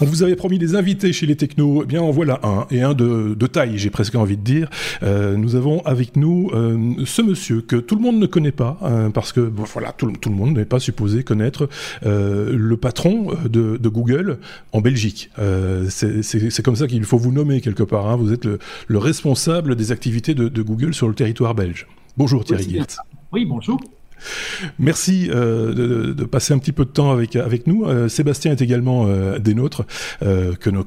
On vous avait promis des invités chez les technos. Eh bien, en voilà un, et un de, taille, j'ai presque envie de dire. Euh, nous avons avec nous euh, ce monsieur que tout le monde ne connaît pas, euh, parce que voilà, tout, le monde n'est pas supposé connaître le patron de, Google en Belgique. C'est comme ça qu'il faut vous nommer quelque part. Hein. Vous êtes le, responsable des activités de, Google sur le territoire belge. Bonjour Thierry oui, Oui, bonjour. Merci euh, de, passer un petit peu de temps avec, avec nous. Euh, Sébastien est également euh, des nôtres, que nos,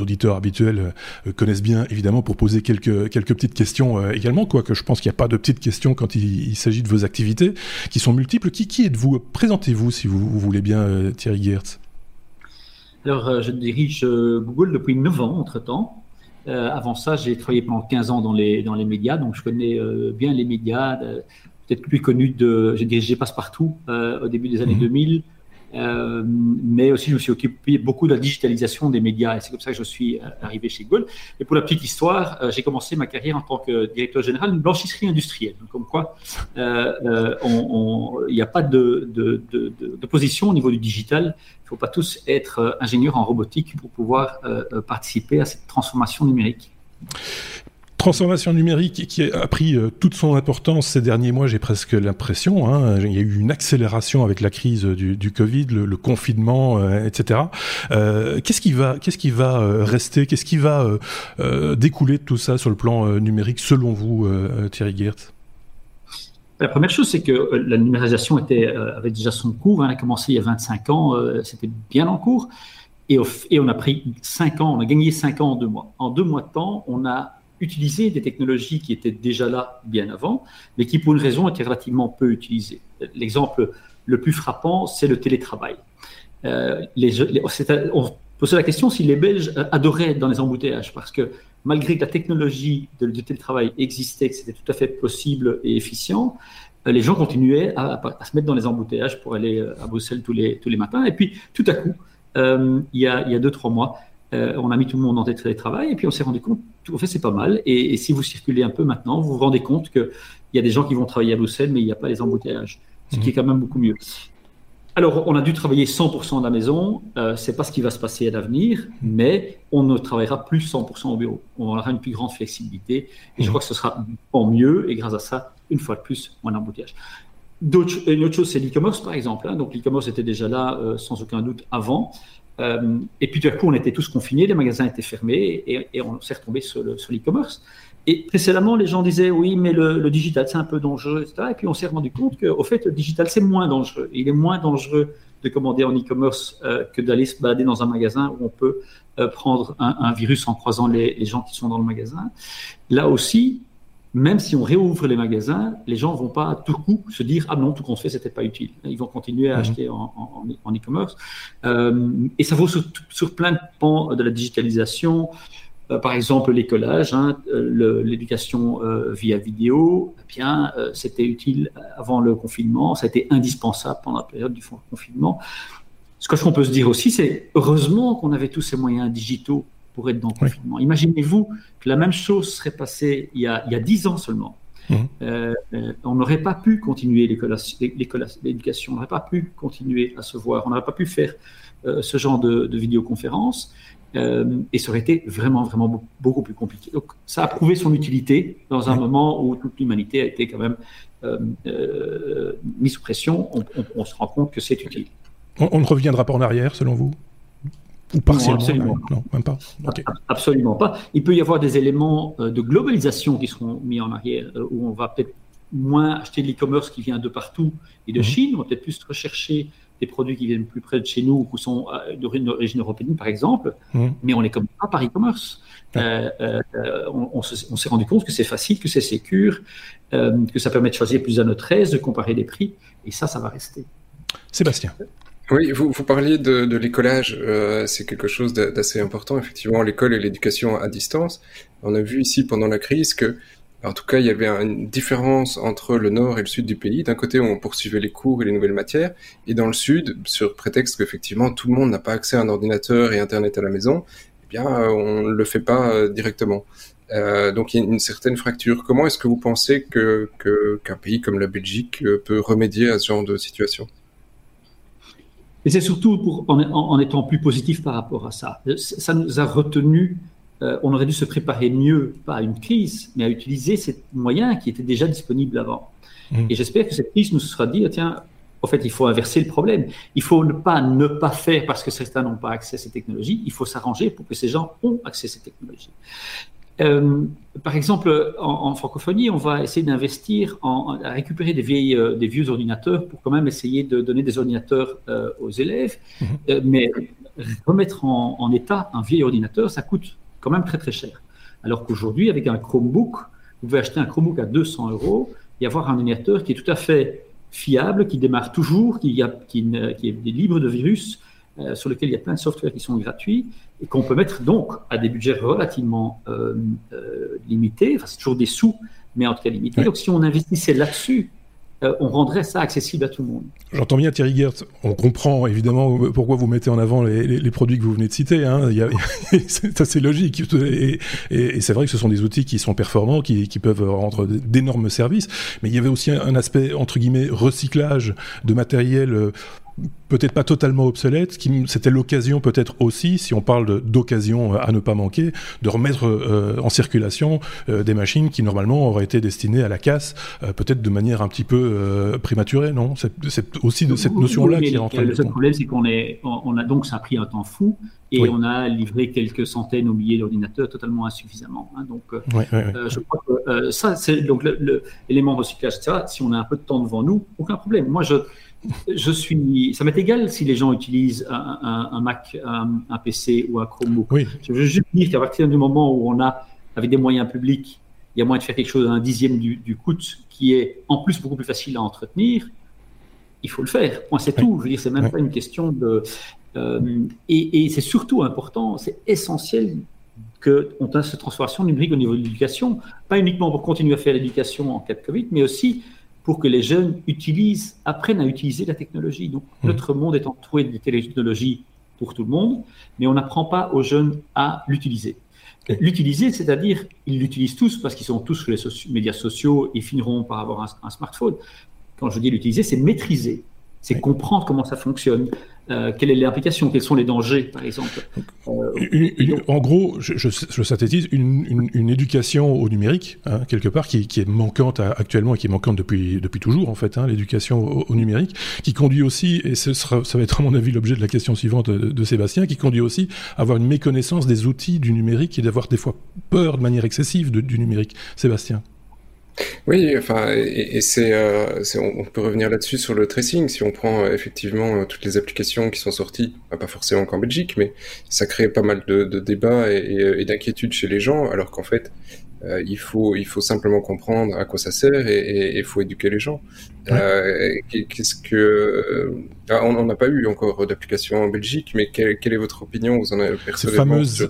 auditeurs habituels connaissent bien, évidemment, pour poser quelques, quelques petites questions également, quoique je pense qu'il n'y a pas de petites questions quand il, s'agit de vos activités, qui sont multiples. Qui, qui êtes-vous? Présentez-vous, si vous, voulez bien, Thierry Geertz. Alors, je dirige Google depuis 9 ans, entre-temps. avant ça, j'ai travaillé pendant 15 ans dans les, dans les médias, donc je connais bien les médias, peut-être plus connu de, j'ai dirigé Passepartout euh, au début des années 2000, mhm. euh, mais aussi je me suis occupé beaucoup de la digitalisation des médias et c'est comme ça que je suis euh, arrivé chez Google. Et pour la petite histoire, j'ai commencé ma carrière en tant que directeur général d'une blanchisserie industrielle. comme quoi, il n'y a pas de, de, de, de, position au niveau du digital. Il ne faut pas tous être ingénieurs en robotique pour pouvoir participer à cette transformation numérique transformation numérique qui a pris euh, toute son importance ces derniers mois, j'ai presque l'impression. Hein. il y a eu une accélération avec la crise du, Covid, le, confinement, euh, etc. Euh, qu'est-ce qui va, rester, qu'est-ce qui va découler de tout ça sur le plan numérique, selon vous, Thierry Geertz? La première chose, c'est que la numérisation était, avait déjà son cours. Hein. elle a commencé il y a 25 ans, c'était bien en cours. Et, on a pris 5 ans, on a gagné 5 ans en deux mois. En deux mois de temps, on a utiliser des technologies qui étaient déjà là bien avant, mais qui pour une raison étaient relativement peu utilisées. L'exemple le plus frappant, c'est le télétravail. Euh, on posait la question si les Belges adoraient dans les embouteillages, parce que malgré que la technologie de, télétravail existait, que c'était tout à fait possible et efficient, euh, les gens continuaient à, se mettre dans les embouteillages pour aller euh, à Bruxelles tous les, tous les matins. Et puis, tout à coup, il, y a, il y a deux, trois mois, on a mis tout le monde en télétravail et puis on s'est rendu compte, en fait, c'est pas mal. Et, si vous circulez un peu maintenant, vous vous rendez compte qu'il y a des gens qui vont travailler à Bruxelles, mais il n'y a pas les embouteillages, ce qui est quand même beaucoup mieux. Alors, on a dû travailler 100% de la maison. Euh, c'est pas ce qui va se passer à l'avenir, mais on ne travaillera plus 100% au bureau. On aura une plus grande flexibilité et je crois que ce sera en mieux. Et grâce à ça, une fois de plus, moins d'embouteillage. Une autre chose, c'est l'e-commerce, par exemple. Hein. Donc, l'e-commerce était déjà là, euh, sans aucun doute, avant. Euh, et puis tout à coup, on était tous confinés, les magasins étaient fermés et, on s'est retombé sur l'e-commerce. et précédemment, les gens disaient oui, mais le, digital c'est un peu dangereux, etc. Et puis on s'est rendu compte qu'au fait, le digital c'est moins dangereux. Il est moins dangereux de commander en e-commerce euh, que d'aller se balader dans un magasin où on peut euh, prendre un, virus en croisant les, les, gens qui sont dans le magasin. Là aussi, même si on réouvre les magasins, les gens ne vont pas tout coup se dire ah non tout qu'on fait c'était pas utile. Ils vont continuer à mhm. acheter en e-commerce euh, et ça vaut sur, plein de pans de la digitalisation. Euh, par exemple l'écolage, hein, l'éducation euh, via vidéo, eh bien c'était utile avant le confinement, ça a été indispensable pendant la période du confinement. Ce qu'on peut se dire aussi, c'est heureusement qu'on avait tous ces moyens digitaux pour être dans le confinement. Imaginez-vous que la même chose serait passée il y a, il ans seulement. Mmh. Euh, euh, on n'aurait pas pu continuer l'éducation, on n'aurait pas pu continuer à se voir, on n'aurait pas pu faire euh, ce genre de, de vidéoconférence et ça aurait été vraiment, vraiment beaucoup plus compliqué. Donc ça a prouvé son utilité dans un moment où toute l'humanité a été quand même mise sous pression. On, se rend compte que c'est utile. on ne reviendra pas en arrière, selon vous? Ou partiellement absolument. Non, même pas. Absolument pas. Il peut y avoir des éléments euh, de globalisation qui seront mis en arrière, euh, où on va peut-être moins acheter de l'e-commerce qui vient de partout et de mhm. Chine, on va peut-être plus rechercher des produits qui viennent plus près de chez nous, ou sont euh, d'origine européenne, par exemple, mhm. mais on est comme pas par e-commerce. on, s'est rendu compte que c'est facile, que c'est sécure, que ça permet de choisir plus à notre aise, de comparer les prix, et ça, ça va rester. Sébastien. Oui, vous, vous parliez de, de l'écolage, euh, c'est quelque chose d'assez important, effectivement, l'école et l'éducation à distance. On a vu ici pendant la crise que, en tout cas, il y avait une différence entre le nord et le sud du pays. D'un côté, on poursuivait les cours et les nouvelles matières, et dans le sud, sur prétexte qu'effectivement, tout le monde n'a pas accès à un ordinateur et Internet à la maison, eh bien, on ne le fait pas euh, directement. Euh, donc il y a une certaine fracture. Comment est-ce que vous pensez que qu'un pays comme la Belgique euh, peut remédier à ce genre de situation? Et c'est surtout pour, en, étant plus positif par rapport à ça. Ça nous a retenu, euh, on aurait dû se préparer mieux, pas à une crise, mais à utiliser ces moyens qui étaient déjà disponibles avant. Mmh. Et j'espère que cette crise nous sera dit, tiens, en fait, il faut inverser le problème. Il faut ne pas ne pas faire parce que certains n'ont pas accès à ces technologies. Il faut s'arranger pour que ces gens ont accès à ces technologies. Euh, par exemple, en, francophonie, on va essayer d'investir en, à récupérer des, vieilles, euh, des vieux ordinateurs pour quand même essayer de donner des ordinateurs euh, aux élèves. Mhm. mais remettre en, en, état un vieil ordinateur, ça coûte quand même très très cher. Alors qu'aujourd'hui, avec un Chromebook, vous pouvez acheter un Chromebook à 200 euros et avoir un ordinateur qui est tout à fait fiable, qui démarre toujours, qui, a, qui, qui est libre de virus, sur lequel il y a plein de softwares qui sont gratuits et qu'on peut mettre donc à des budgets relativement euh, euh, limités, enfin c'est toujours des sous, mais en tout cas limités. Donc si on investissait là-dessus, euh, on rendrait ça accessible à tout le monde. J'entends bien Thierry Gert, on comprend évidemment pourquoi vous mettez en avant les, produits que vous venez de citer, hein. c'est assez logique, et, c'est vrai que ce sont des outils qui sont performants, qui, peuvent rendre d'énormes services, mais il y avait aussi un, un aspect, entre guillemets, recyclage de matériel peut-être pas totalement obsolète, qui c'était l'occasion peut-être aussi, si on parle d'occasion euh, à ne pas manquer, de remettre euh, en circulation euh, des machines qui normalement auraient été destinées à la casse, peut-être de manière un petit peu prématurée, non? C'est aussi de cette notion-là qui est en train de... Le seul problème, c'est qu'on est, on a donc ça a pris un temps fou et on a livré quelques centaines ou milliers d'ordinateurs totalement insuffisamment. Hein. donc, je crois que ça, c'est donc l'élément recyclage, etc. Si on a un peu de temps devant nous, aucun problème. Moi, je je suis, ça m'est égal si les gens utilisent un, Mac, un, PC ou un Chromebook. Je veux juste dire qu'à partir du moment où on a, avec des moyens publics, il y a moyen de faire quelque chose à un dixième du, coût, qui est en plus beaucoup plus facile à entretenir, il faut le faire. C'est tout. Je veux dire, c'est même pas une question de. Euh, et, c'est surtout important, c'est essentiel qu'on ait cette transformation numérique au niveau de l'éducation, pas uniquement pour continuer à faire l'éducation en cas de Covid, mais aussi pour que les jeunes utilisent, apprennent à utiliser la technologie. Donc, mmh. notre monde est entouré de technologies pour tout le monde, mais on n'apprend pas aux jeunes à l'utiliser. L'utiliser, c'est-à-dire, ils l'utilisent tous parce qu'ils sont tous sur les médias sociaux et finiront par avoir un, smartphone. Quand je dis l'utiliser, c'est maîtriser, c'est comprendre comment ça fonctionne, euh, quelle est l'implication Quels sont les dangers, par exemple. Euh, En gros, je, je, synthétise une, une, éducation au numérique, hein, quelque part, qui, qui, est manquante actuellement et qui est manquante depuis, depuis toujours, en fait, hein, l'éducation au, numérique, qui conduit aussi, et ce sera, ça va être à mon avis l'objet de la question suivante de, de, Sébastien, qui conduit aussi à avoir une méconnaissance des outils du numérique et d'avoir des fois peur de manière excessive du numérique. Sébastien oui, enfin, et, euh, c'est, on peut revenir là-dessus sur le tracing. Si on prend euh, effectivement euh, toutes les applications qui sont sorties, pas forcément qu'en Belgique, mais ça crée pas mal de, débats et d'inquiétudes chez les gens, alors qu'en fait, euh, il, faut, il faut simplement comprendre à quoi ça sert et il faut éduquer les gens. Euh, qu'est-ce que euh, ah, on n'a pas eu encore d'application en Belgique, mais quelle, est votre opinion? Vous en avez ces fameuses,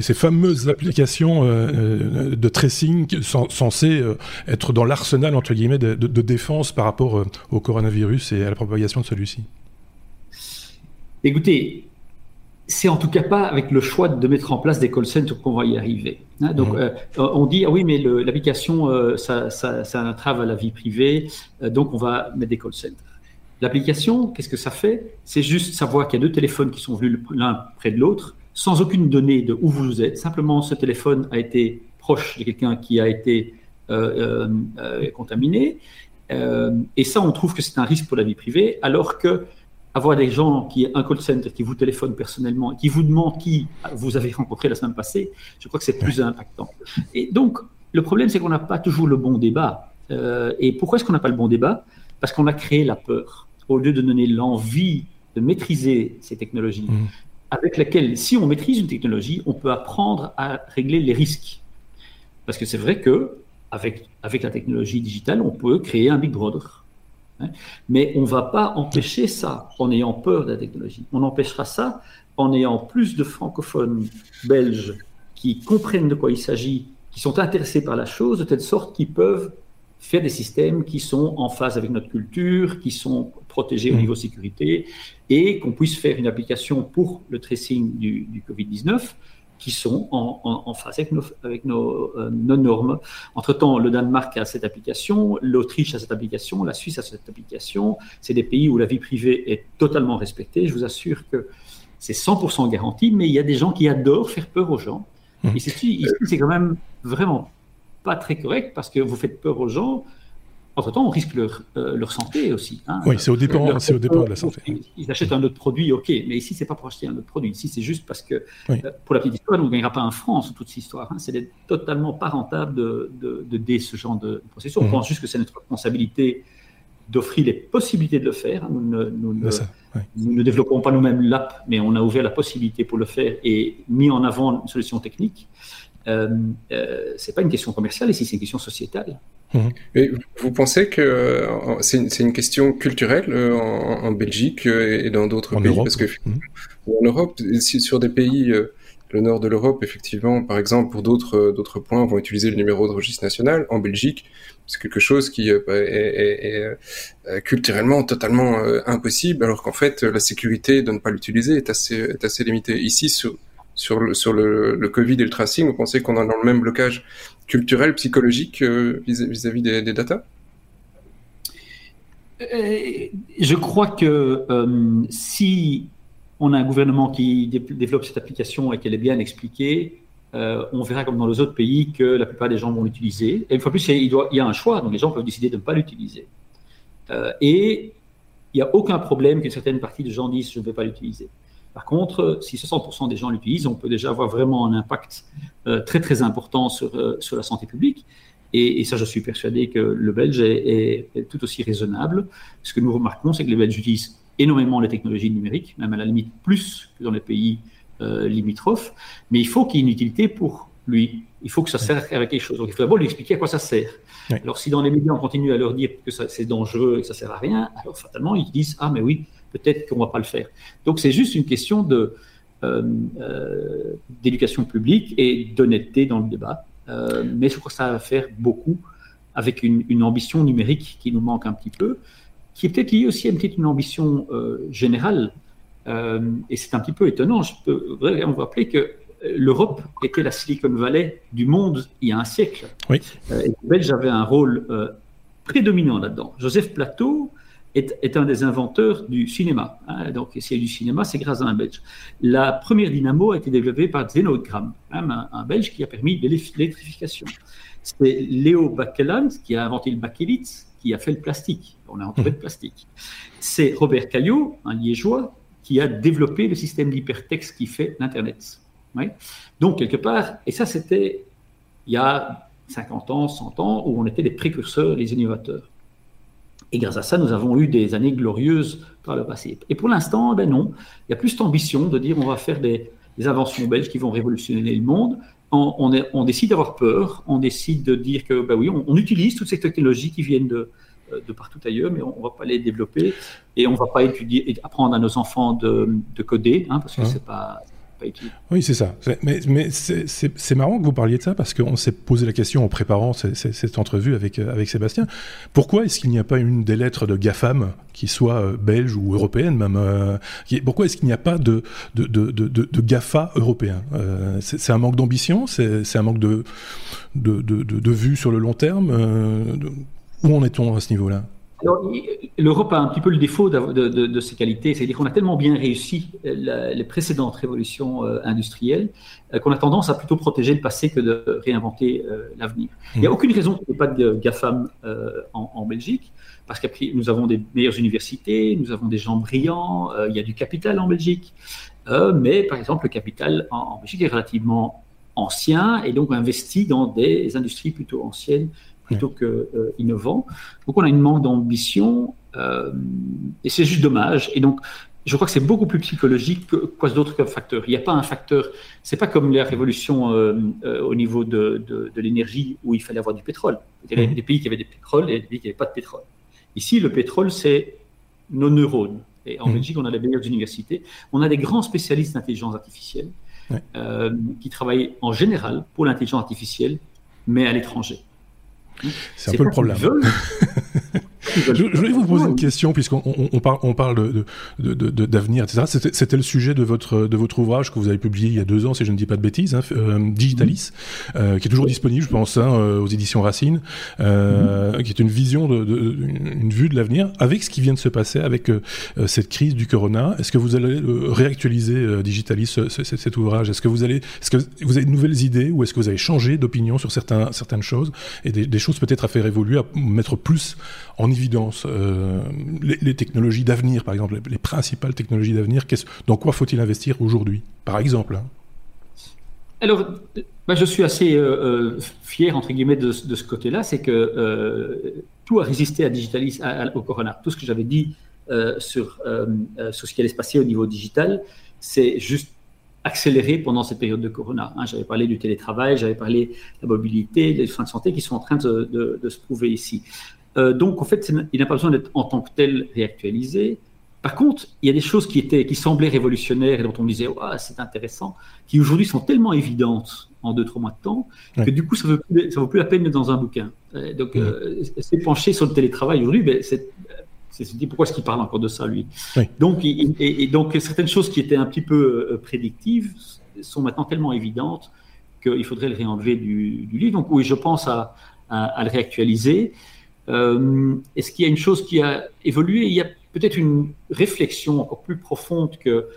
ces fameuses applications de tracing censées être dans l'arsenal entre guillemets de, de, défense par rapport au coronavirus et à la propagation de celui-ci. Écoutez, c'est en tout cas pas avec le choix de mettre en place des call centers qu'on va y arriver. Hein. donc, mmh. euh, on dit ah oui, mais l'application euh, ça, ça, ça, entrave à la vie privée, euh, donc on va mettre des call centers. L'application, qu'est-ce que ça fait? C'est juste savoir qu'il y a deux téléphones qui sont venus l'un près de l'autre, sans aucune donnée de où vous êtes. Simplement, ce téléphone a été proche de quelqu'un qui a été contaminé, et ça, on trouve que c'est un risque pour la vie privée, alors que avoir des gens qui, un call center qui vous téléphone personnellement, qui vous demande qui vous avez rencontré la semaine passée, je crois que c'est plus impactant. Et donc, le problème, c'est qu'on n'a pas toujours le bon débat. Euh, et pourquoi est-ce qu'on n'a pas le bon débat? Parce qu'on a créé la peur. Au lieu de donner l'envie de maîtriser ces technologies, mmh. avec lesquelles, si on maîtrise une technologie, on peut apprendre à régler les risques. Parce que c'est vrai que avec, avec la technologie digitale, on peut créer un Big Brother. Hein. Mais on ne va pas empêcher ça en ayant peur de la technologie. On empêchera ça en ayant plus de francophones belges qui comprennent de quoi il s'agit, qui sont intéressés par la chose, de telle sorte qu'ils peuvent faire des systèmes qui sont en phase avec notre culture, qui sont protégés au mmh. niveau sécurité, et qu'on puisse faire une application pour le tracing du, Covid-19 qui sont en, phase avec, nos, avec nos, normes. Entre-temps, le Danemark a cette application, l'Autriche a cette application, la Suisse a cette application. C'est des pays où la vie privée est totalement respectée. Je vous assure que c'est 100% garanti, mais il y a des gens qui adorent faire peur aux gens. Mmh. Ici, c'est quand même vraiment pas très correct parce que vous faites peur aux gens. Entre-temps, on risque leur, euh, leur santé aussi. Hein. Oui, c'est au, départ, c'est au départ de la santé. Ils, achètent un autre produit, ok, mais ici, c'est pas pour acheter un autre produit. Ici, c'est juste parce que, euh, pour la petite histoire, on ne gagnera pas un franc sur toute cette histoire. Hein. C'est totalement pas rentable de, de, de, ce genre de processus. On mmh. pense juste que c'est notre responsabilité d'offrir les possibilités de le faire. Nous ne, nous, ne, développons pas nous-mêmes l'app, mais on a ouvert la possibilité pour le faire et mis en avant une solution technique. Euh, euh, c'est pas une question commerciale ici, c'est une question sociétale. Et vous pensez que euh, c'est une, question culturelle en, Belgique et dans d'autres pays? Europe. Parce que mmh. en Europe, sur des pays le nord de l'Europe, effectivement, par exemple, pour d'autres points, vont utiliser le numéro de registre national. En Belgique, c'est quelque chose qui bah, est, culturellement totalement impossible, alors qu'en fait, la sécurité de ne pas l'utiliser est assez, est assez limitée. Ici, sur, sur, le, Covid et le tracing, vous pensez qu'on est dans le même blocage culturel, psychologique vis-à-vis des, des data Je crois que si on a un gouvernement qui développe cette application et qu'elle est bien expliquée, euh, on verra comme dans les autres pays que la plupart des gens vont l'utiliser. Et une fois plus, il, il, y a un choix, donc les gens peuvent décider de ne pas l'utiliser. Euh, et il n'y a aucun problème qu'une certaine partie de gens disent je ne vais pas l'utiliser. Par contre, si 60% des gens l'utilisent, on peut déjà avoir vraiment un impact euh, très très important sur, sur la santé publique. Et, ça, je suis persuadé que le Belge est, est, tout aussi raisonnable. Ce que nous remarquons, c'est que les Belges utilisent énormément les technologies numériques, même à la limite plus que dans les pays euh, limitrophes, mais il faut qu'il y ait une utilité pour lui. Il faut que ça serve à quelque chose. Donc il faut d'abord lui expliquer à quoi ça sert. Alors si dans les médias on continue à leur dire que c'est dangereux et que ça sert à rien, alors fatalement ils disent ah mais oui peut-être qu'on va pas le faire. Donc c'est juste une question de euh, euh, d'éducation publique et d'honnêteté dans le débat. mais je crois que ça va faire beaucoup avec une, une, ambition numérique qui nous manque un petit peu, qui est peut-être liée aussi à une petite une ambition générale euh, et c'est un petit peu étonnant. Je peux vraiment vous rappeler que l'Europe était la Silicon Valley du monde il y a un siècle. Oui. Euh, et les Belges avaient un rôle euh, prédominant là-dedans. Joseph Plateau est, un des inventeurs du cinéma. Hein. donc, s'il y a du cinéma, c'est grâce à un Belge. La première dynamo a été développée par Zeno Gram, hein, un, Belge qui a permis l'électrification. C'est Léo Bakeland qui a inventé le bakélite, qui a fait le plastique. On a entouré le plastique. C'est Robert Caillot, un liégeois, qui a développé le système d'hypertexte qui fait l'Internet. Donc, quelque part, et ça c'était il y a 50 ans, 100 ans, où on était des précurseurs, les innovateurs. Et grâce à ça, nous avons eu des années glorieuses par le passé. Et pour l'instant, ben non, il y a plus cette ambition de dire on va faire des, inventions belges qui vont révolutionner le monde. On, on, décide d'avoir peur, on décide de dire que ben oui, on utilise toutes ces technologies qui viennent de, de partout ailleurs, mais on ne va pas les développer et on ne va pas étudier apprendre à nos enfants de, coder, hein, parce que ce c'est pas Oui, c'est ça. Mais, c'est marrant que vous parliez de ça parce qu'on s'est posé la question en préparant cette entrevue avec, euh, avec Sébastien. Pourquoi est-ce qu'il n'y a pas une des lettres de GAFAM qui soit euh, belge ou européenne même Pourquoi est-ce qu'il n'y a pas de, de, GAFA européen? C'est un manque d'ambition? C'est un manque de, vue sur le long terme? Où en est-on à ce niveau-là? L'Europe a un petit peu le défaut de, de, ses qualités, c'est-à-dire qu'on a tellement bien réussi les précédentes révolutions euh, industrielles euh, qu'on a tendance à plutôt protéger le passé que de réinventer euh, l'avenir. Il n'y a mmh. aucune raison qu'il n'y ait pas de GAFAM en, Belgique, parce que nous avons des meilleures universités, nous avons des gens brillants, il y a du capital en Belgique, mais par exemple le capital en, en Belgique est relativement ancien et donc investi dans des industries plutôt anciennes plutôt que euh, innovant. Donc on a une manque d'ambition euh, et c'est juste dommage. Et donc je crois que c'est beaucoup plus psychologique que quoi d'autre qu'un facteur. Il n'y a pas un facteur. C'est pas comme la révolution euh, au niveau de, de, l'énergie où il fallait avoir du pétrole. Il y avait mmh. des pays qui avaient du pétrole et des pays qui n'avaient pas de pétrole. Ici, le pétrole, c'est nos neurones. Et en mmh. Belgique, on a les meilleures universités. On a des grands spécialistes d'intelligence artificielle qui travaillent en général pour l'intelligence artificielle, mais à l'étranger. C'est un peu le problème. je, voulais vous poser une question, puisqu'on on, parle, on parle d'avenir, de, de, etc. C'était le sujet de votre, de votre ouvrage que vous avez publié il y a deux ans, si je ne dis pas de bêtises, hein, euh, Digitalis, mm-hmm. euh, qui est toujours disponible, je pense, hein, euh, aux éditions Racine, mm-hmm. qui est une vision, de, une vue de l'avenir, avec ce qui vient de se passer, avec cette crise du corona. Est-ce que vous allez réactualiser Digitalis, cet ouvrage? Est-ce que vous allez, est-ce que vous avez de nouvelles idées, ou est-ce que vous avez changé d'opinion sur certains, certaines choses et des, des choses peut-être à faire évoluer, à mettre plus en évidence euh, les, technologies d'avenir, par exemple, les, principales technologies d'avenir. Dans quoi faut-il investir aujourd'hui, par exemple hein? Alors, bah, je suis assez euh, euh, fier, entre guillemets, de, ce côté-là, c'est que tout a résisté à Digitalis, au Corona. Tout ce que j'avais dit sur, sur ce qui allait se passer au niveau digital, c'est juste accéléré pendant cette période de Corona. Hein. j'avais parlé du télétravail, j'avais parlé de la mobilité, des soins de santé qui sont en train de, se prouver ici. Euh, donc, en fait, il n'a pas besoin d'être en tant que tel réactualisé. Par contre, il y a des choses qui, étaient, qui semblaient révolutionnaires et dont on disait, c'est intéressant, qui aujourd'hui sont tellement évidentes en deux, trois mois de temps, que du coup, ça ne vaut, plus la peine d'être dans un bouquin. Euh, donc, euh, c'est penché sur le télétravail aujourd'hui, ben, c'est c'est dit pourquoi est-ce qu'il parle encore de ça lui? Donc, et, donc certaines choses qui étaient un petit peu euh, prédictives sont maintenant tellement évidentes qu'il faudrait le réenlever du, livre. Donc oui, je pense à, le réactualiser. Euh, est-ce qu'il y a une chose qui a évolué? Il y a peut-être une réflexion encore plus profonde que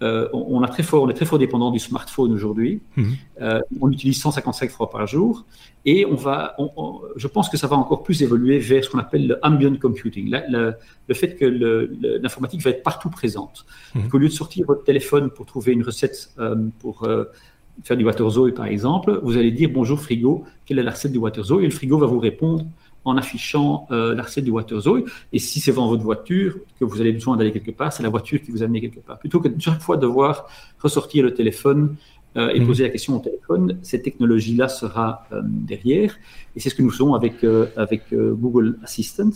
euh, on, a très fort, on est très fort dépendant du smartphone aujourd'hui. Mhm. Euh, on utilise 155 fois par jour et on va, je pense que ça va encore plus évoluer vers ce qu'on appelle le ambient computing, le, fait que l'informatique va être partout présente. Mhm. Au lieu de sortir votre téléphone pour trouver une recette euh, pour faire du waterzooi par exemple, vous allez dire bonjour frigo, quelle est la recette du waterzooi et le frigo va vous répondre en affichant euh, la recette du Waterzooi. Et si c'est dans votre voiture, que vous avez besoin d'aller quelque part, c'est la voiture qui vous amène quelque part. Plutôt que chaque fois devoir ressortir le téléphone euh, et mhm. poser la question au téléphone, cette technologie-là sera euh, derrière. Et c'est ce que nous faisons avec, avec Google Assistant.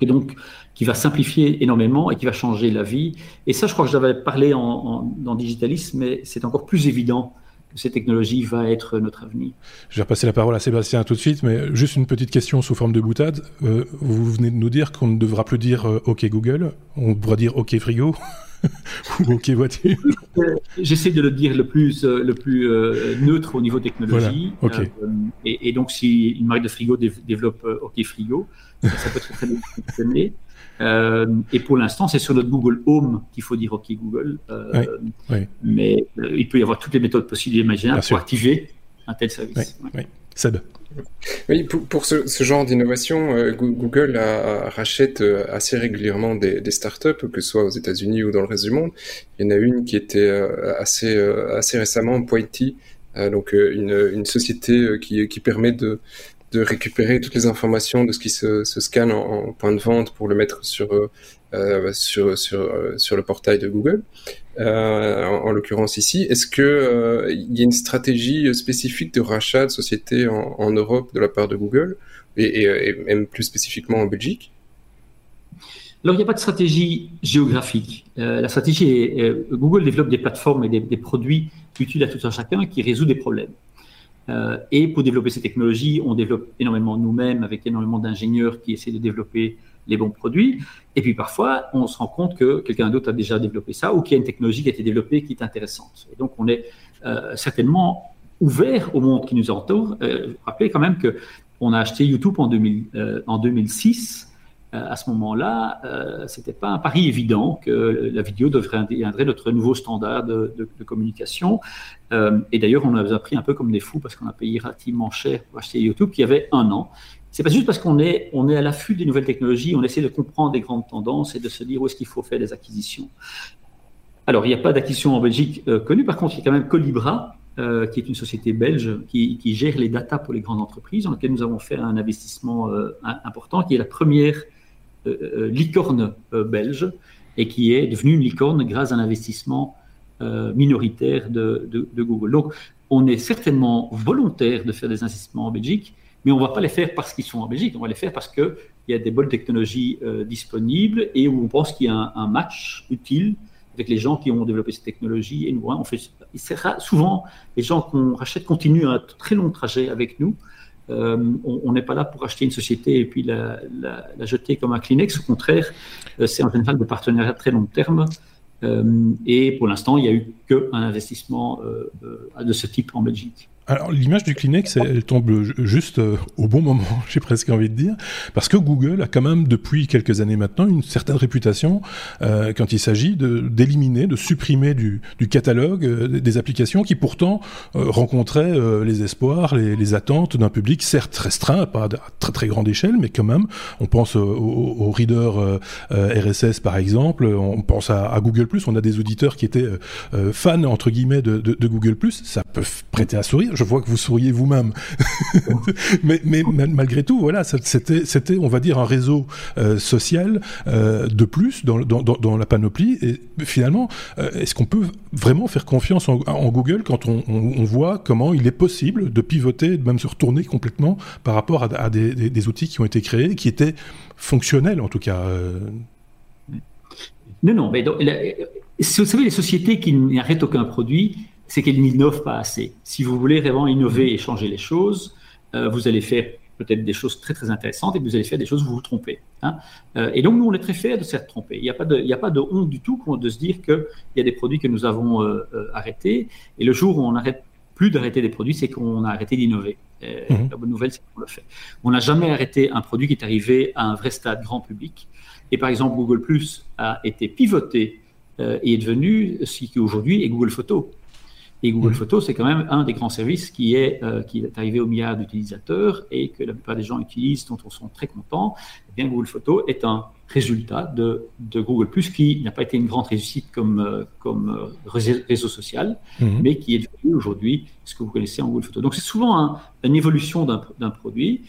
et donc, qui va simplifier énormément et qui va changer la vie. Et ça, je crois que j'avais parlé en, dans Digitalis, mais c'est encore plus évident cette technologie va être notre avenir. Je vais repasser la parole à Sébastien tout de suite, mais juste une petite question sous forme de boutade. Euh, vous venez de nous dire qu'on ne devra plus dire euh, OK Google, on pourra dire OK frigo ou OK voiture. Euh, j'essaie de le dire le plus, le plus neutre au niveau technologie. Et, et, donc, si une marque de frigo développe OK frigo, ça peut très bien fonctionner. Euh, et pour l'instant, c'est sur notre Google Home qu'il faut dire OK Google. Euh, mais euh, il peut y avoir toutes les méthodes possibles et imaginables pour activer un tel service. Oui, Seb. Oui, pour, ce, genre d'innovation, Google rachète assez régulièrement des, startups, que ce soit aux États-Unis ou dans le reste du monde. Il y en a une qui était assez, assez récemment, Pointy, donc une, une société qui, qui permet de, de récupérer toutes les informations de ce qui se, scanne en, point de vente pour le mettre sur euh, euh euh, le portail de Google. En, l'occurrence ici, est-ce que euh, il y a une stratégie spécifique de rachat de sociétés en, Europe de la part de Google et, même plus spécifiquement en Belgique? Alors, il n'y a pas de stratégie géographique. La stratégie est, Google développe des plateformes et des produits utiles à tout un chacun qui résout des problèmes. Euh, et pour développer ces technologies, on développe énormément nous-mêmes avec énormément d'ingénieurs qui essaient de développer les bons produits. Et puis parfois, on se rend compte que quelqu'un d'autre a déjà développé ça ou qu'il y a une technologie qui a été développée qui est intéressante. Et donc, on est euh, certainement ouvert au monde qui nous entoure. Euh, rappelez quand même que on a acheté YouTube en, 2000, euh, en 2006 euh, à ce moment-là, euh, c'était pas un pari évident que la vidéo deviendrait notre nouveau standard de, communication. Euh, et d'ailleurs, on a pris un peu comme des fous parce qu'on a payé relativement cher pour acheter YouTube qui avait un an. C'est pas juste parce qu'on est, on est à l'affût des nouvelles technologies, on essaie de comprendre des grandes tendances et de se dire où est-ce qu'il faut faire des acquisitions. Alors, il n'y a pas d'acquisition en Belgique connue. Par contre, il y a quand même Colibra, qui est une société belge qui, gère les datas pour les grandes entreprises, dans laquelle nous avons fait un investissement important, qui est la première euh, euh, licorne euh, belge et qui est devenue une licorne grâce à un investissement minoritaire de, Google. Donc, on est certainement volontaire de faire des investissements en Belgique, mais on ne va pas les faire parce qu'ils sont en Belgique, on va les faire parce qu'il y a des bonnes technologies disponibles et où on pense qu'il y a un, match utile avec les gens qui ont développé ces technologies. Et hein, souvent, les gens qu'on rachète continuent un très long trajet avec nous on n'est pas là pour acheter une société et puis la, jeter comme un Kleenex. Au contraire, c'est en général des partenariats très long terme. et pour l'instant, il n'y a eu qu'un investissement de ce type en Belgique. Alors l'image du Kleenex, elle, tombe juste euh, au bon moment, j'ai presque envie de dire, parce que Google a quand même depuis quelques années maintenant une certaine réputation euh, quand il s'agit d'éliminer, de, supprimer du, catalogue euh, des applications qui pourtant rencontraient les espoirs, les, attentes d'un public certes restreint, pas à très très grande échelle, mais quand même. On pense au, au, reader RSS par exemple, on pense à, Google On a des auditeurs qui étaient fans entre guillemets de Google Ça peut prêter à sourire je vois que vous souriez vous-même. mais, malgré tout, voilà, c'était, on va dire, un réseau euh, social euh, de plus dans, la panoplie. Et finalement, euh, est-ce qu'on peut vraiment faire confiance en, Google quand on, voit comment il est possible de pivoter, de même se retourner complètement par rapport à, des, outils qui ont été créés, qui étaient fonctionnels en tout cas Non, non, mais vous savez, les sociétés qui n'arrêtent aucun produit, c'est qu'elle n'innove pas assez. Si vous voulez vraiment innover et changer les choses, euh, vous allez faire peut-être des choses très très intéressantes et vous allez faire des choses où vous vous trompez. Hein. Euh, et donc nous, on est très fiers de s'être trompé. Il n'y a, pas de, il a pas de honte du tout de se dire qu'il y a des produits que nous avons euh, arrêtés et le jour où on n'arrête plus d'arrêter des produits, c'est qu'on a arrêté d'innover. Mmh. La bonne nouvelle, c'est qu'on le fait. On n'a jamais arrêté un produit qui est arrivé à un vrai stade grand public. Et par exemple, Google Plus a été pivoté et est devenu ce qui aujourd'hui est Google Photos. Et Google mmh. Photos, c'est quand même un des grands services qui est, euh, qui est arrivé au milliard d'utilisateurs et que la plupart des gens utilisent, dont on sont très contents. Eh bien, Google Photos est un résultat de, de Google Plus qui n'a pas été une grande réussite comme, euh, comme euh, réseau social, mmh. mais qui est devenu aujourd'hui ce que vous connaissez en Google Photos. Donc, c'est souvent une évolution d'un produit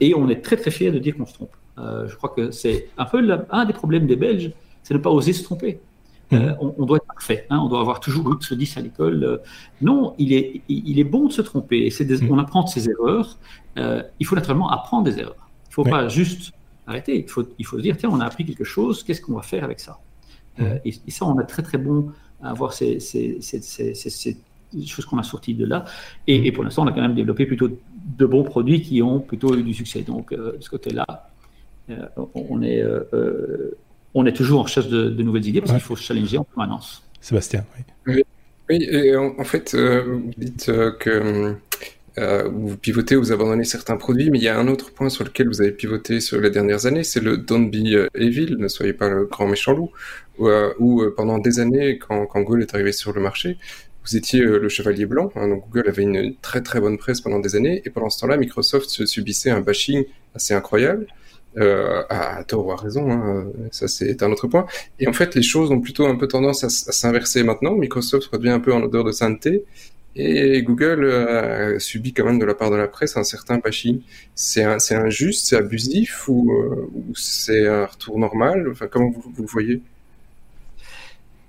et on est très très fiers de dire qu'on se trompe. je crois que c'est un peu un des problèmes des Belges, c'est de ne pas oser se tromper. Euh, mhm. on, doit être parfait, hein, on doit avoir toujours 8 sur 10 à l'école. Euh, non, il est, il est bon de se tromper. Mhm. On apprend de ses erreurs. Euh, il faut naturellement apprendre des erreurs. Il ne faut pas juste arrêter. Il faut, il faut se dire, tiens, on a appris quelque chose, qu'est-ce qu'on va faire avec ça? Mhm. et, ça, on est très très bon à avoir ces, ces, choses qu'on a sorties de là. Et, pour l'instant, on a quand même développé plutôt de bons produits qui ont plutôt eu du succès. Donc, de ce côté-là, on est on est toujours en recherche de, nouvelles idées parce qu'il faut se challenger en permanence. Sébastien, oui. Oui, et en, fait, euh, vous dites euh, que euh, vous pivotez, vous abandonnez certains produits, mais il y a un autre point sur lequel vous avez pivoté sur les dernières années, c'est le Don't Be Evil, ne soyez pas le grand méchant loup, où, pendant des années, quand, Google est arrivé sur le marché, vous étiez le chevalier blanc, hein, donc Google avait une très très bonne presse pendant des années, et pendant ce temps-là, Microsoft subissait un bashing assez incroyable euh, à tort ou à raison, hein, ça c'est un autre point. Et en fait, les choses ont plutôt un peu tendance à, s'inverser maintenant. Microsoft redevient un peu en odeur de sainteté. Et Google euh, a subi quand même de la part de la presse un certain bashing. C'est injuste, c'est abusif ou, euh, ou c'est un retour normal? Enfin, Comment vous, vous le voyez?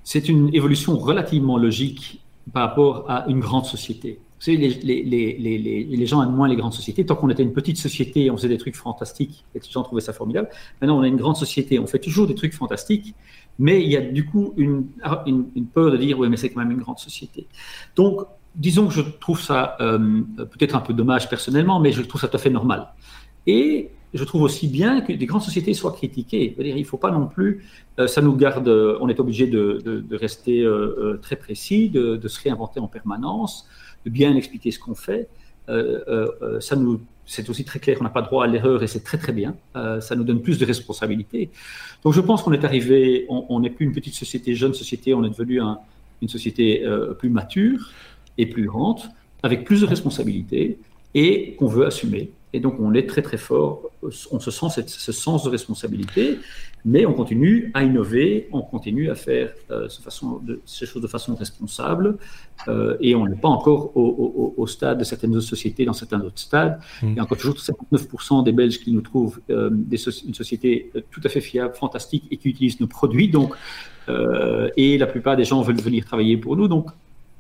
C'est une évolution relativement logique par rapport à une grande société. Vous savez, les, gens aiment moins les grandes sociétés. Tant qu'on était une petite société, on faisait des trucs fantastiques et les gens trouvaient ça formidable. Maintenant, on est une grande société, on fait toujours des trucs fantastiques, mais il y a du coup une, peur de dire oui, mais c'est quand même une grande société. Donc, disons que je trouve ça euh, peut-être un peu dommage personnellement, mais je trouve ça tout à fait normal. Et je trouve aussi bien que des grandes sociétés soient critiquées. il ne faut pas non plus, euh, ça nous garde, on est obligé de, rester euh, très précis, de, se réinventer en permanence bien expliquer ce qu'on fait. Euh, euh, euh, ça nous, c'est aussi très clair, on n'a pas droit à l'erreur et c'est très très bien. ça nous donne plus de responsabilités. Donc je pense qu'on est arrivé, on n'est plus une petite société, jeune société, on est devenu une société plus mature et plus grande, avec plus de responsabilités et qu'on veut assumer. Et donc on est très très fort, on se sent ce sens de responsabilité mais on continue à innover, on continue à faire euh, façon de, ces choses de façon responsable, euh, et on n'est pas encore au, stade de certaines autres sociétés, dans certains autres stades. Mm. Il y a encore toujours 59% des Belges qui nous trouvent euh, des une société tout à fait fiable, fantastique, et qui utilisent nos produits. Donc, et la plupart des gens veulent venir travailler pour nous. Donc,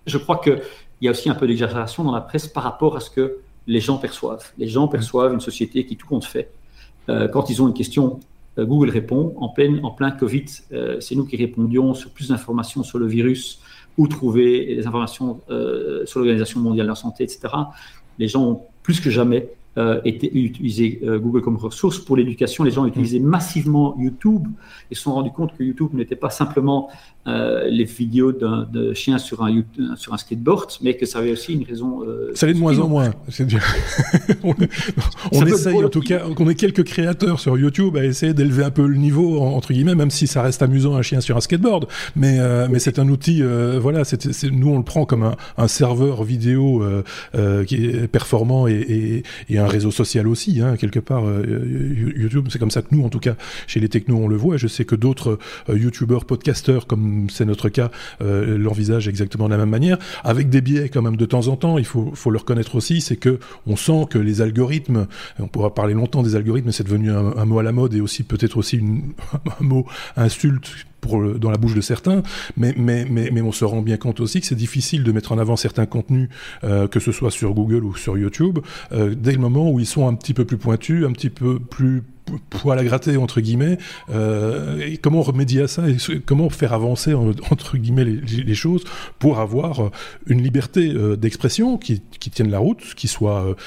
je crois qu'il y a aussi un peu d'exagération dans la presse par rapport à ce que les gens perçoivent. Les gens perçoivent une société qui tout compte fait. quand ils ont une question euh, Google répond en plein, en plein Covid. Euh, c'est nous qui répondions sur plus d'informations sur le virus, où trouver des informations euh, sur l'Organisation mondiale de la santé, etc. Les gens ont plus que jamais euh, euh, Google comme ressource pour l'éducation. Les gens mm. utilisaient massivement YouTube et se sont rendus compte que YouTube n'était pas simplement euh, les vidéos d'un chien sur un, sur un skateboard, mais que ça avait aussi une raison. Euh, ça l'est de moins en moins. on, on essaye en tout cas, qu'on ait quelques créateurs sur YouTube à essayer d'élever un peu le niveau entre guillemets, même si ça reste amusant un chien sur un skateboard. Mais euh, mais c'est un outil, euh, voilà, c'est nous on le prend comme un, un serveur vidéo qui est performant et, et, et, un réseau social aussi, hein, quelque part. YouTube, c'est comme ça que nous, en tout cas, chez les technos, on le voit. Je sais que d'autres YouTubeurs, podcasteurs comme c'est notre cas, euh, l'envisage exactement de la même manière, avec des biais quand même de temps en temps. Il faut, faut le reconnaître aussi, c'est que on sent que les algorithmes, on pourra parler longtemps des algorithmes, c'est devenu un, mot à la mode et aussi peut-être aussi un mot insulte pour dans la bouche de certains, mais, mais, mais, mais on se rend bien compte aussi que c'est difficile de mettre en avant certains contenus, euh, que ce soit sur Google ou sur YouTube, euh, dès le moment où ils sont un petit peu plus pointus, un petit peu plus poil à gratter entre guillemets. Euh, et comment remédier à ça et comment faire avancer entre guillemets les, choses pour avoir euh, une liberté euh, d'expression qui, tienne la route, qui soit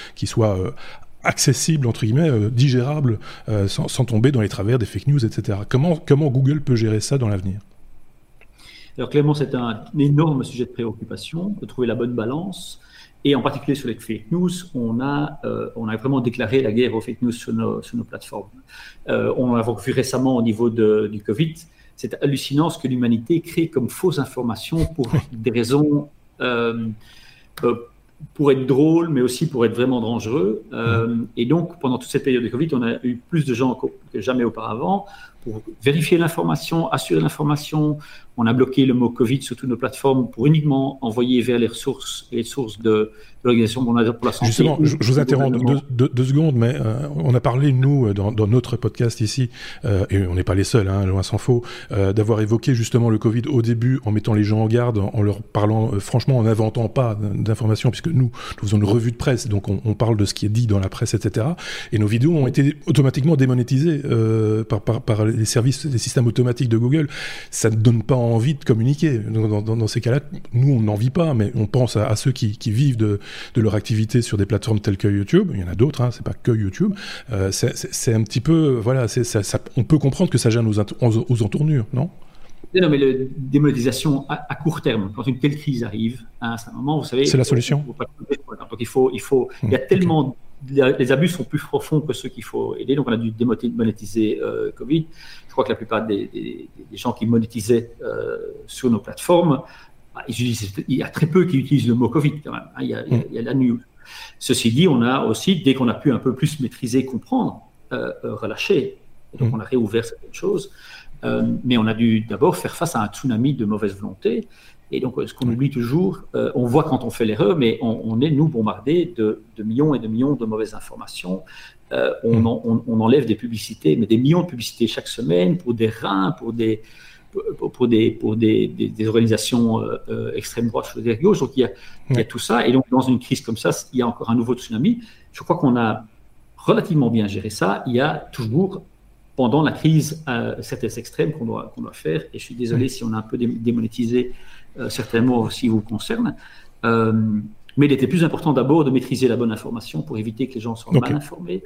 accessible entre guillemets, digérable, sans, tomber dans les travers des fake news, etc. Comment comment Google peut gérer ça dans l'avenir? Alors clairement, c'est un énorme sujet de préoccupation de trouver la bonne balance et en particulier sur les fake news, on a, euh, on a vraiment déclaré la guerre aux fake news sur nos, sur nos plateformes. Euh, on l'a vu récemment au niveau de, du Covid. C'est hallucinant ce que l'humanité crée comme fausses informations pour des raisons euh, pour être drôle, mais aussi pour être vraiment dangereux. Et donc, pendant toute cette période de Covid, on a eu plus de gens que jamais auparavant pour vérifier l'information, assurer l'information. On a bloqué le mot Covid sur toutes nos plateformes pour uniquement envoyer vers les ressources, les sources de, l'Organisation mondiale pour la santé. Justement, je, vous interromps deux, secondes, mais euh, on a parlé, nous, dans, notre podcast ici, euh, et on n'est pas les seuls, hein, loin s'en faut, euh, d'avoir évoqué justement le Covid au début en mettant les gens en garde, en, leur parlant, franchement, en n'inventant pas d'informations, puisque nous, nous faisons une revue de presse, donc on, on, parle de ce qui est dit dans la presse, etc. Et nos vidéos ont été automatiquement démonétisées par, par, par les services, les systèmes automatiques de Google, ça ne donne pas envie de communiquer. Dans, ces cas-là, nous, on n'en vit pas, mais on pense à, ceux qui, vivent de, leur activité sur des plateformes telles que YouTube. Il y en a d'autres, hein, c'est pas que YouTube. Euh, c'est un petit peu, voilà, ça, on peut comprendre que ça gêne aux, aux, entournures, non? Non, mais la démonétisation à, court terme, quand une telle crise arrive, à un moment, vous savez. C'est la solution. Donc il faut, il faut, il y a hmm, tellement les abus sont plus profonds que ceux qu'il faut aider. Donc, on a dû démonétiser euh, Covid. Je crois que la plupart des, gens qui monétisaient euh, sur nos plateformes, bah, il y a très peu qui utilisent le mot Covid quand même. Hein. il, y a, la news. Ceci dit, on a aussi, dès qu'on a pu un peu plus maîtriser, comprendre, euh, relâcher. donc, mm. on a réouvert certaines choses. mais on a dû d'abord faire face à un tsunami de mauvaise volonté. Et donc, ce qu'on oublie toujours, euh, on voit quand on fait l'erreur, mais on, est, nous, bombardés de, millions et de millions de mauvaises informations. Euh, mm. on, enlève des publicités, mais des millions de publicités chaque semaine pour des reins, pour des, pour, des, pour des, des, organisations euh, extrême droite, je gauche. Donc, il y, a, il y, a, tout ça. Et donc, dans une crise comme ça, il y a encore un nouveau tsunami. Je crois qu'on a relativement bien géré ça. Il y a toujours pendant la crise certains extrêmes qu'on doit, qu'on doit faire. Et je suis désolé mm. si on a un peu démonétisé euh, certains mots aussi vous concernent. Euh, mais il était plus important d'abord de maîtriser la bonne information pour éviter que les gens soient mal informés.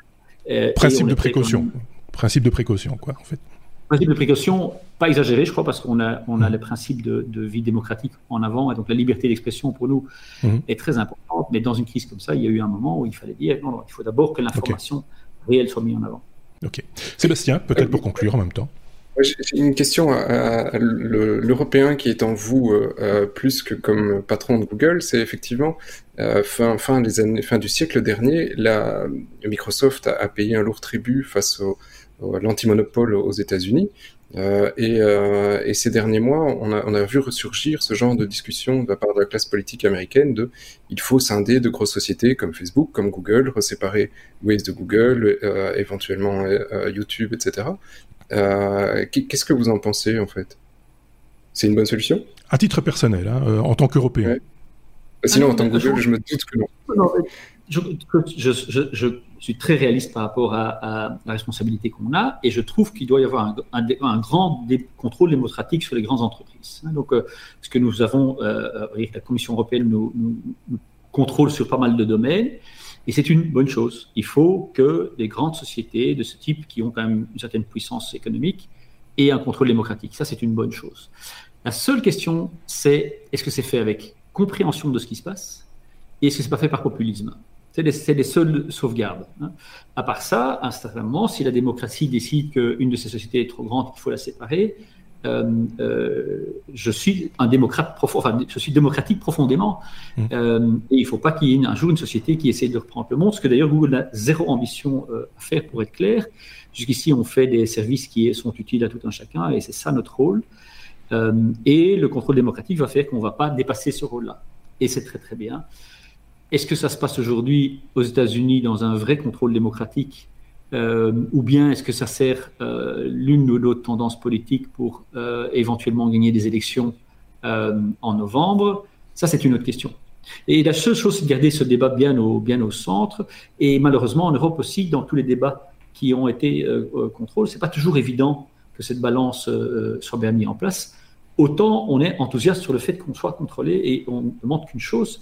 Principe de précaution. Principe de précaution, quoi, en fait. Principe de précaution, pas exagéré, je crois, parce qu'on a, on a mmh. le principe de, vie démocratique en avant, et donc la liberté d'expression pour nous mmh. est très importante. Mais dans une crise comme ça, il y a eu un moment où il fallait dire non, non il faut d'abord que l'information réelle soit mise en avant. Ok. Sébastien, peut-être pour conclure en même temps. J'ai une question à, l'Européen qui est en vous euh, euh, plus que comme patron de Google. C'est effectivement euh, fin, fin, des années, fin du siècle dernier, la, Microsoft a, payé un lourd tribut face au, à l'antimonopole aux États-Unis. Et, ces derniers mois, on a, on a, vu ressurgir ce genre de discussion de la part de la classe politique américaine de il faut scinder de grosses sociétés comme Facebook, comme Google, reséparer Waze de Google, éventuellement YouTube, etc. Euh, qu'est-ce que vous en pensez en fait? C'est une bonne solution? À titre personnel, hein, euh, en tant qu'Européen. Sinon, en tant que Google, je me doute que non. je, je, suis très réaliste par rapport à, la responsabilité qu'on a et je trouve qu'il doit y avoir un, un, grand contrôle démocratique sur les grandes entreprises. Hein. Donc, euh, ce que nous avons, la Commission européenne nous, nous, contrôle sur pas mal de domaines Et c'est une bonne chose. Il faut que des grandes sociétés de ce type, qui ont quand même une certaine puissance économique, aient un contrôle démocratique. Ça, c'est une bonne chose. La seule question, c'est est-ce que c'est fait avec compréhension de ce qui se passe et est-ce que c'est pas fait par populisme? C'est les, seules sauvegardes. Hein. À part ça, à un certain moment, si la démocratie décide qu'une de ces sociétés est trop grande, qu'il faut la séparer, je suis un démocrate profond, enfin, je suis démocratique profondément. Mmh. Euh, et il ne faut pas qu'il y ait un jour une société qui essaie de reprendre le monde, ce que d'ailleurs Google n'a zéro ambition à faire pour être clair. Jusqu'ici, on fait des services qui sont utiles à tout un chacun et c'est ça notre rôle. et le contrôle démocratique va faire qu'on ne va pas dépasser ce rôle-là. Et c'est très très bien. Est-ce que ça se passe aujourd'hui aux États-Unis dans un vrai contrôle démocratique? euh, ou bien est-ce que ça sert euh, l'une ou l'autre tendance politique pour euh, éventuellement gagner des élections en novembre? Ça, c'est une autre question. Et la seule chose, c'est de garder ce débat bien au, bien au centre. Et malheureusement, en Europe aussi, dans tous les débats qui ont été contrôlés, c'est pas toujours évident que cette balance soit bien mise en place. Autant on est enthousiaste sur le fait qu'on soit contrôlé et on demande qu'une chose,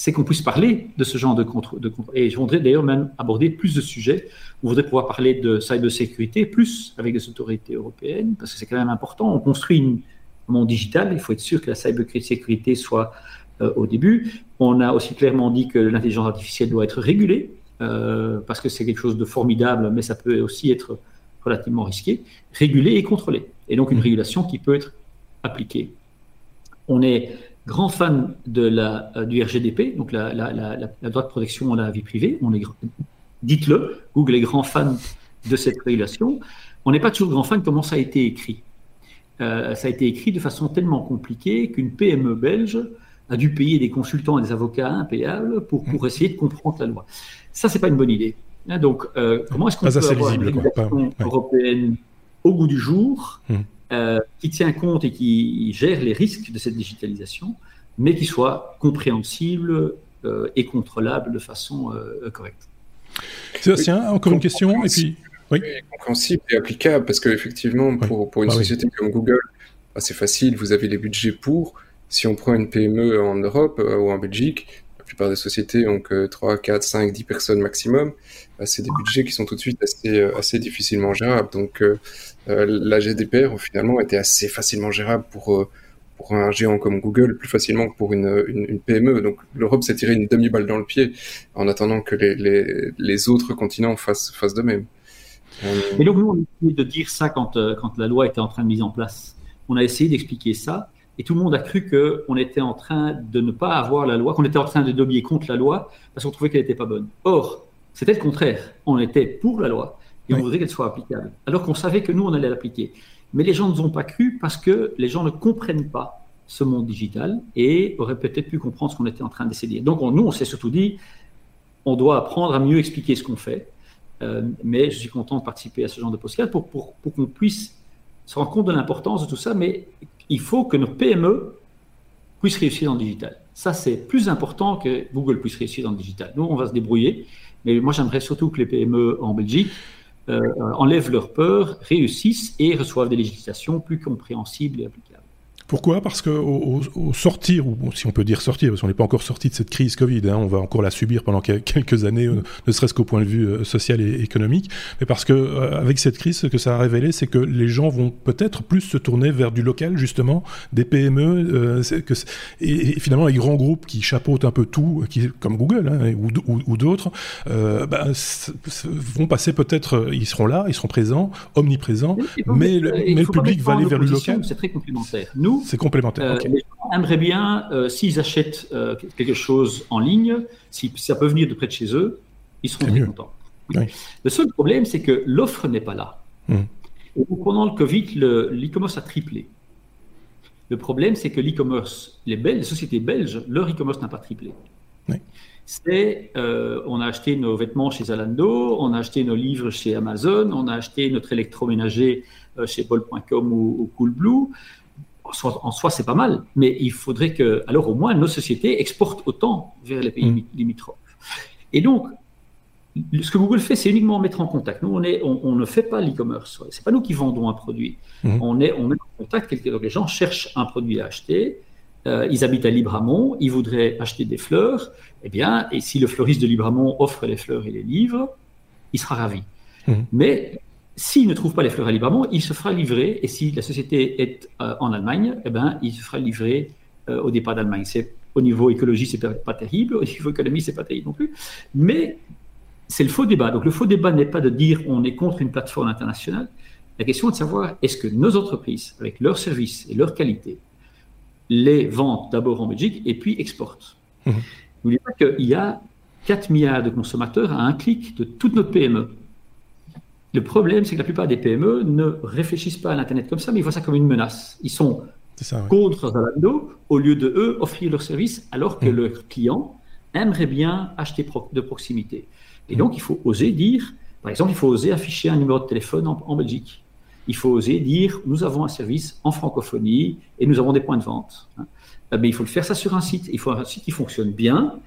c'est qu'on puisse parler de ce genre de contrôle. De Et je voudrais d'ailleurs même aborder plus de sujets. On voudrait pouvoir parler de cybersécurité plus avec les autorités européennes, parce que c'est quand même important. On construit un monde digital, il faut être sûr que la cybersécurité soit euh, au début. On a aussi clairement dit que l'intelligence artificielle doit être régulée, euh, parce que c'est quelque chose de formidable, mais ça peut aussi être relativement risqué, régulée et contrôlée. Et donc une régulation qui peut être appliquée. On est grand fan de la, euh, du RGDP, donc la, la, la, la, droit de protection à la vie privée. On est, dites-le, Google est grand fan de cette régulation. On n'est pas toujours grand fan de comment ça a été écrit. Euh, ça a été écrit de façon tellement compliquée qu'une PME belge a dû payer des consultants et des avocats impayables pour, pour essayer de comprendre la loi. Ça, c'est pas une bonne idée. Hein, donc, euh, comment est-ce qu'on peut avoir une régulation européenne au goût du jour hum. Euh, qui tient compte et qui gère les risques de cette digitalisation, mais qui soit compréhensible euh, et contrôlable de façon euh, correcte. Sébastien, encore une question et puis... Oui. Compréhensible et applicable, parce qu'effectivement, pour, pour une bah société comme Google, bah, c'est facile, vous avez les budgets pour. Si on prend une PME en Europe ou en Belgique, plupart des sociétés que 3, 4, 5, 10 personnes maximum. Bah, c'est des budgets qui sont tout de suite assez, euh, difficilement gérables. Donc euh, euh, la GDPR finalement était assez facilement gérable pour, un géant comme Google, plus facilement que pour une, PME. Donc l'Europe s'est tiré une demi-balle dans le pied en attendant que les, autres continents fassent, de même. Mais donc nous, on a essayé de dire ça quand, quand la loi était en train de mise en place. On a essayé d'expliquer ça. Et tout le monde a cru qu'on était en train de ne pas avoir la loi, qu'on était en train de lobbier contre la loi parce qu'on trouvait qu'elle n'était pas bonne. Or, c'était le contraire. On était pour la loi et on voudrait qu'elle soit applicable. Alors qu'on savait que nous, on allait l'appliquer. Mais les gens ne nous ont pas cru parce que les gens ne comprennent pas ce monde digital et auraient peut-être pu comprendre ce qu'on était en train d'essayer. Donc, nous, on s'est surtout dit, on doit apprendre à mieux expliquer ce qu'on fait. Euh, mais je suis content de participer à ce genre de podcast pour, pour, pour qu'on puisse se rendre compte de l'importance de tout ça, mais il faut que nos PME puissent réussir dans le digital. Ça, c'est plus important que Google puisse réussir dans le digital. Nous, on va se débrouiller, mais moi, j'aimerais surtout que les PME en Belgique euh, enlèvent leur peur, réussissent et reçoivent des législations plus compréhensibles et. Pourquoi? Parce que au, sortir, ou si on peut dire sortir, parce qu'on n'est pas encore sorti de cette crise Covid, hein, on va encore la subir pendant quelques années, euh, ne serait-ce qu'au point de vue euh, social et économique, mais parce que euh, avec cette crise, ce que ça a révélé, c'est que les gens vont peut-être plus se tourner vers du local, justement, des PME, que, et, finalement les grands groupes qui chapeautent un peu tout, qui, comme Google hein, ou, ou, d'autres, bah, vont passer peut-être, ils seront là, ils seront présents, omniprésents, mais, le, mais le public va aller vers le local. C'est très complémentaire. Nous, c'est complémentaire. Euh, les gens aimeraient bien, euh, s'ils achètent euh, quelque chose en ligne, si ça peut venir de près de chez eux, ils seront très contents. Le seul problème, c'est que l'offre n'est pas là. Hmm. pendant le Covid, l'e-commerce a triplé. Le problème, c'est que l'e-commerce, les, les, sociétés belges, leur e-commerce n'a pas triplé. C'est, on a acheté nos vêtements chez Zalando, on a acheté nos livres chez Amazon, on a acheté notre électroménager chez Bol.com ou, ou Coolblue en soi, c'est pas mal, mais il faudrait que, alors au moins, nos sociétés exportent autant vers les pays mm. limitrophes. Et donc, ce que Google fait, c'est uniquement mettre en contact. Nous, on, est, on, ne fait pas l'e-commerce. C'est pas nous qui vendons un produit. Mm. On, est, on met en contact quelqu'un. Les gens cherchent un produit à acheter. ils habitent à Libramont, ils voudraient acheter des fleurs, eh bien, et si le fleuriste de Libramont offre les fleurs et les livres, il sera ravi. Mmh. Mais s'il ne trouve pas les fleurs à Libramont, il se fera livrer, et si la société est en Allemagne, eh bien, il se fera livrer au départ d'Allemagne. C'est au niveau écologie, c'est pas terrible. Au niveau économie, c'est pas terrible non plus. Mais c'est le faux débat. Donc le faux débat n'est pas de dire on est contre une plateforme internationale. La question est de savoir est-ce que nos entreprises, avec leurs services et leur qualité, les vendent d'abord en Belgique et puis exportent? Mmh. N'oubliez pas qu'il y a 4 milliards de consommateurs à un clic de toutes nos PME. Le problème, c'est que la plupart des PME ne réfléchissent pas à l'Internet comme ça, mais ils voient ça comme une menace. Ils sont contre Zalando au lieu de eux offrir leur service alors que mmh. le client aimerait bien acheter de proximité. Et donc, il faut oser dire, par exemple, il faut oser afficher un numéro de téléphone en, Belgique. Il faut oser dire, nous avons un service en francophonie et nous avons des points de vente. Mais hein. eh ben, il faut le faire ça sur un site. Il faut un site qui fonctionne bien,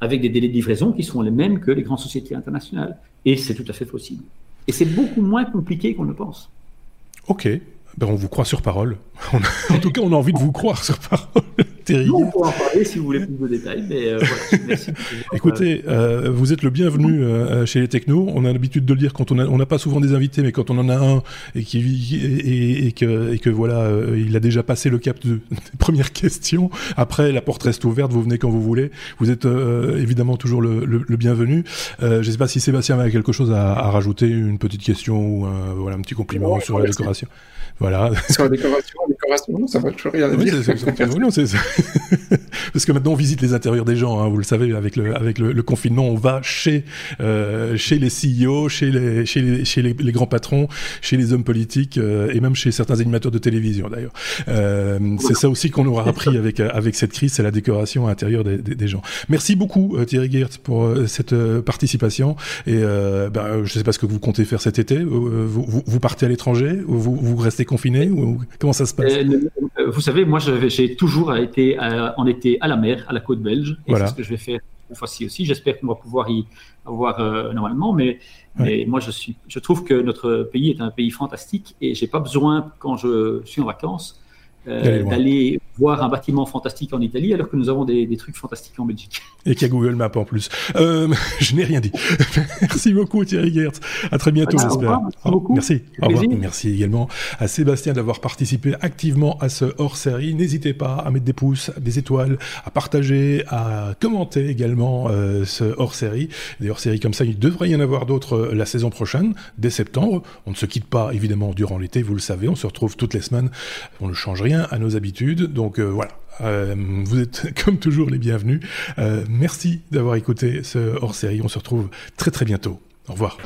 avec des délais de livraison qui sont les mêmes que les grandes sociétés internationales. Et c'est tout à fait possible. Et c'est beaucoup moins compliqué qu'on le pense. Ok, ben on vous croit sur parole. en tout cas, on a envie de vous croire sur parole. Thierry. on pourra en parler si vous voulez plus de détails, mais euh, voilà, merci. Écoutez, euh, vous êtes le bienvenu euh, chez les technos. On a l'habitude de le dire quand on n'a on pas souvent des invités, mais quand on en a un et, qui, et, et que, et que voilà, il a déjà passé le cap de, des premières questions. Après, la porte reste ouverte, vous venez quand vous voulez. Vous êtes évidemment toujours le, le, bienvenu. je ne sais pas si Sébastien a quelque chose à, à, rajouter, une petite question ou un, voilà, un petit compliment sur la décoration. Voilà. Sur la décoration, la décoration, ça va toujours rien dire. Parce que maintenant on visite les intérieurs des gens, hein, vous le savez, avec le, avec le, confinement, on va chez, euh, chez les CEO, chez, les, chez, les, chez les, grands patrons, chez les hommes politiques euh, et même chez certains animateurs de télévision d'ailleurs. Euh, c'est ça aussi qu'on aura appris avec, avec cette crise, c'est la décoration à l'intérieur des, des, gens. Merci beaucoup Thierry Geert pour cette participation et ben, je sais pas ce que vous comptez faire cet été. Vous, vous, vous partez à l'étranger ou vous, vous restez confiné comment ça se passe? Euh, Vous savez, moi j'ai toujours été euh, en été à la mer, à la côte belge, et c'est ce que je vais faire cette fois-ci aussi. J'espère qu'on va pouvoir y avoir euh, normalement, mais, mais, moi je, suis, je trouve que notre pays est un pays fantastique et j'ai pas besoin, quand je suis en vacances, d'aller voir un bâtiment fantastique en Italie alors que nous avons des, trucs fantastiques en Belgique. Et qu'il y a Google Maps en plus. Euh, je n'ai rien dit. merci beaucoup Thierry Gertz. À très bientôt, j'espère. Merci. Au revoir. Merci également à Sébastien d'avoir participé activement à ce hors-série. N'hésitez pas à mettre des pouces, des étoiles, à partager, à commenter également euh, ce hors-série. Des hors-séries comme ça, il devrait y en avoir d'autres euh, la saison prochaine, dès septembre. On ne se quitte pas évidemment durant l'été, vous le savez. On se retrouve toutes les semaines. On ne change à nos habitudes. Donc euh, voilà, euh, vous êtes comme toujours les bienvenus. Euh, merci d'avoir écouté ce hors-série. On se retrouve très très bientôt. Au revoir.